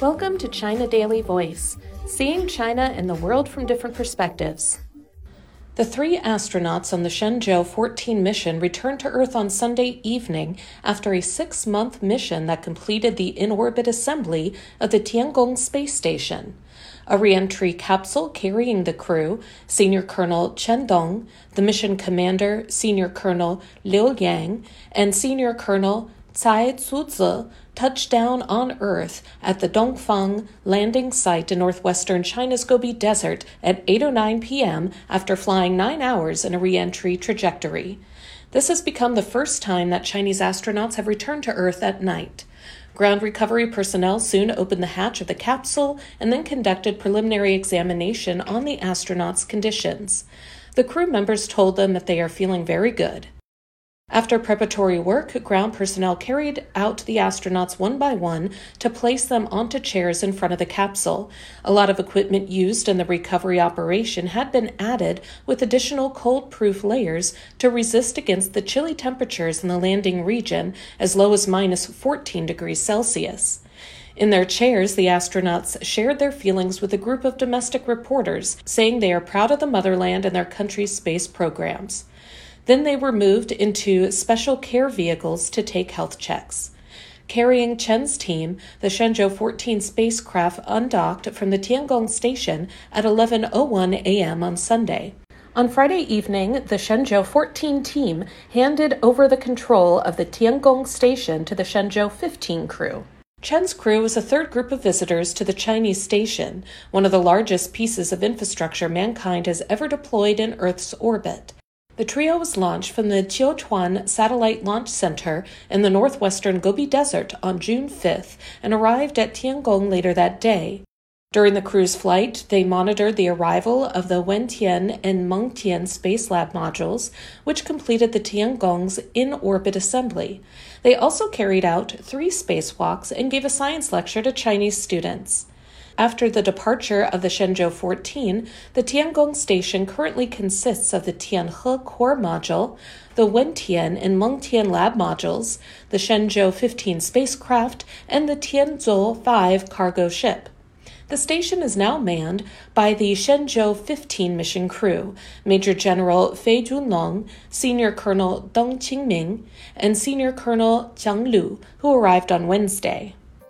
Welcome to China Daily Voice, seeing China and the world from different perspectives. The three astronauts on the Shenzhou 14 mission returned to Earth on Sunday evening after a six month mission that completed the in orbit assembly of the Tiangong space station. A reentry capsule carrying the crew, Senior Colonel Chen Dong, the mission commander, Senior Colonel Liu Yang, and Senior Colonel Cai Xuzhe touched down on Earth at the Dongfeng landing site in northwestern China's Gobi Desert at 8:09 p.m. after flying 9 hours in a re-entry trajectory. This has become the first time that Chinese astronauts have returned to Earth at night. Ground recovery personnel soon opened the hatch of the capsule and then conducted preliminary examination on the astronauts' conditions. The crew members told them that they are feeling very good. After preparatory work, ground personnel carried out the astronauts one by one to place them onto chairs in front of the capsule. A lot of equipment used in the recovery operation had been added with additional cold proof layers to resist against the chilly temperatures in the landing region as low as minus 14 degrees Celsius. In their chairs, the astronauts shared their feelings with a group of domestic reporters, saying they are proud of the motherland and their country's space programs. Then they were moved into special care vehicles to take health checks. Carrying Chen's team, the Shenzhou 14 spacecraft undocked from the Tiangong station at 11:01 a.m. on Sunday. On Friday evening, the Shenzhou 14 team handed over the control of the Tiangong station to the Shenzhou 15 crew. Chen's crew was a third group of visitors to the Chinese station, one of the largest pieces of infrastructure mankind has ever deployed in Earth's orbit. The trio was launched from the Jiuquan Satellite Launch Center in the northwestern Gobi Desert on June 5th and arrived at Tiangong later that day. During the crew's flight, they monitored the arrival of the Wentian and Mengtian Space Lab modules, which completed the Tiangong's in orbit assembly. They also carried out three spacewalks and gave a science lecture to Chinese students. After the departure of the Shenzhou 14, the Tiangong station currently consists of the Tianhe core module, the Wentian and Mengtian lab modules, the Shenzhou 15 spacecraft, and the Tianzhou 5 cargo ship. The station is now manned by the Shenzhou 15 mission crew, Major General Fei Junlong, Senior Colonel Deng Qingming, and Senior Colonel Zhang Lu, who arrived on Wednesday.